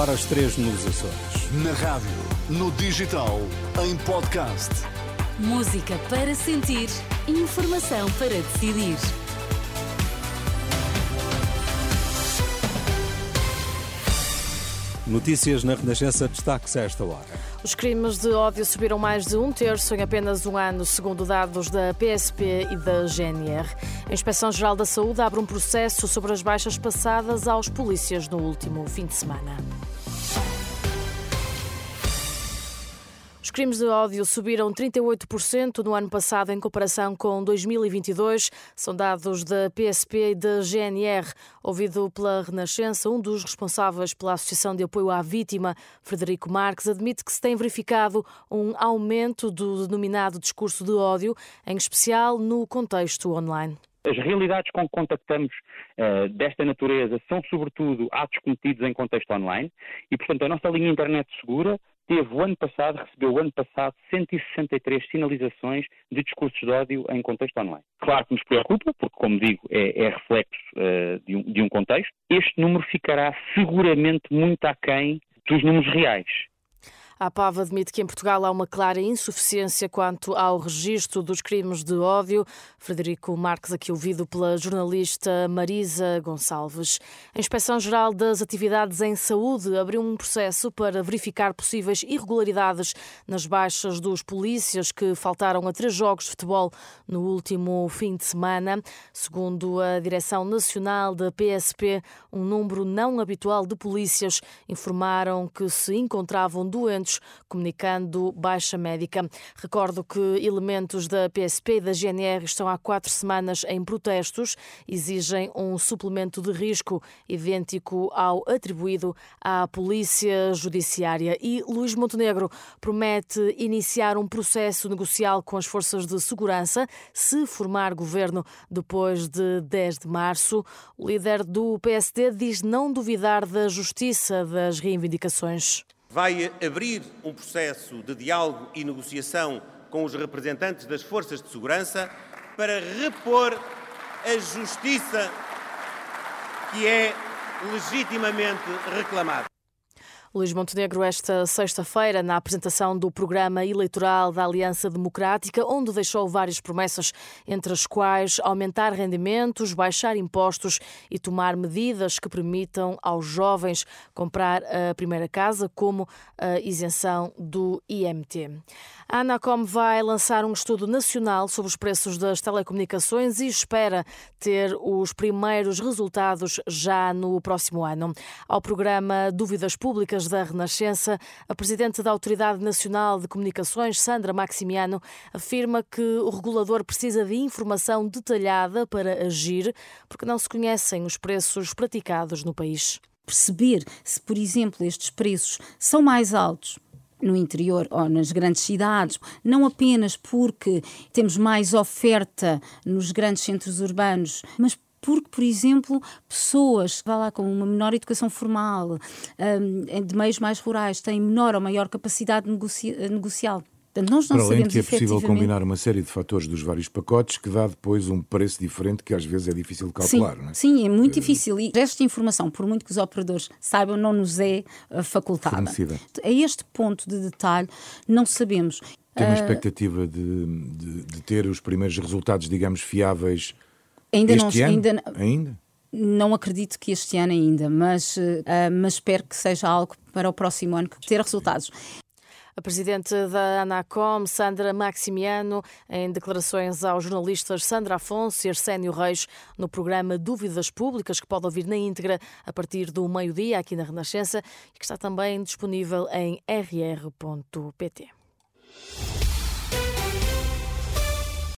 agora às três nos Açores. Na rádio, no digital, em podcast. Música para sentir, informação para decidir. Notícias na Renascença, destaque-se a esta hora. Os crimes de ódio subiram mais de um terço em apenas um ano, segundo dados da PSP e da GNR. A Inspeção-Geral da Saúde abre um processo sobre as baixas passadas aos polícias no último fim de semana. Os crimes de ódio subiram 38% no ano passado em comparação com 2022. São dados da PSP e da GNR. Ouvido pela Renascença, um dos responsáveis pela Associação de Apoio à Vítima, Frederico Marques, admite que se tem verificado um aumento do denominado discurso de ódio, em especial no contexto online. As realidades com que contactamos uh, desta natureza são, sobretudo, atos cometidos em contexto online e, portanto, a nossa linha internet segura teve o ano passado, recebeu o ano passado 163 sinalizações de discursos de ódio em contexto online. Claro que nos preocupa, porque, como digo, é, é reflexo uh, de, um, de um contexto. Este número ficará seguramente muito aquém dos números reais. A PAV admite que em Portugal há uma clara insuficiência quanto ao registro dos crimes de ódio. Frederico Marques, aqui ouvido pela jornalista Marisa Gonçalves. A Inspeção-Geral das Atividades em Saúde abriu um processo para verificar possíveis irregularidades nas baixas dos polícias que faltaram a três jogos de futebol no último fim de semana. Segundo a Direção Nacional da PSP, um número não habitual de polícias informaram que se encontravam doentes comunicando baixa médica. Recordo que elementos da PSP e da GNR estão há quatro semanas em protestos, exigem um suplemento de risco idêntico ao atribuído à Polícia Judiciária. E Luís Montenegro promete iniciar um processo negocial com as forças de segurança se formar governo depois de 10 de março. O líder do PSD diz não duvidar da justiça das reivindicações vai abrir um processo de diálogo e negociação com os representantes das forças de segurança para repor a justiça que é legitimamente reclamada. Luís Montenegro, esta sexta-feira, na apresentação do programa eleitoral da Aliança Democrática, onde deixou várias promessas, entre as quais aumentar rendimentos, baixar impostos e tomar medidas que permitam aos jovens comprar a primeira casa, como a isenção do IMT. A Anacom vai lançar um estudo nacional sobre os preços das telecomunicações e espera ter os primeiros resultados já no próximo ano. Ao programa Dúvidas Públicas da Renascença, a presidente da Autoridade Nacional de Comunicações, Sandra Maximiano, afirma que o regulador precisa de informação detalhada para agir, porque não se conhecem os preços praticados no país. Perceber se, por exemplo, estes preços são mais altos no interior ou nas grandes cidades, não apenas porque temos mais oferta nos grandes centros urbanos, mas porque, por exemplo, pessoas vá lá com uma menor educação formal, um, de meios mais rurais, têm menor ou maior capacidade negocial nós não Para além de que é possível combinar uma série de fatores dos vários pacotes que dá depois um preço diferente que às vezes é difícil de calcular. Sim, é? sim é muito é... difícil. E esta informação, por muito que os operadores saibam, não nos é uh, facultada. Fornecida. A este ponto de detalhe, não sabemos. Tem uma uh... expectativa de, de, de, ter os primeiros resultados, digamos, fiáveis ainda este não, ano? Ainda, ainda? Não acredito que este ano ainda, mas, uh, mas espero que seja algo para o próximo ano que ter resultados. A presidente da Anacom, Sandra Maximiano, em declarações aos jornalistas Sandra Afonso e Arsénio Reis, no programa Dúvidas Públicas, que pode ouvir na íntegra a partir do meio-dia aqui na Renascença e que está também disponível em rr.pt.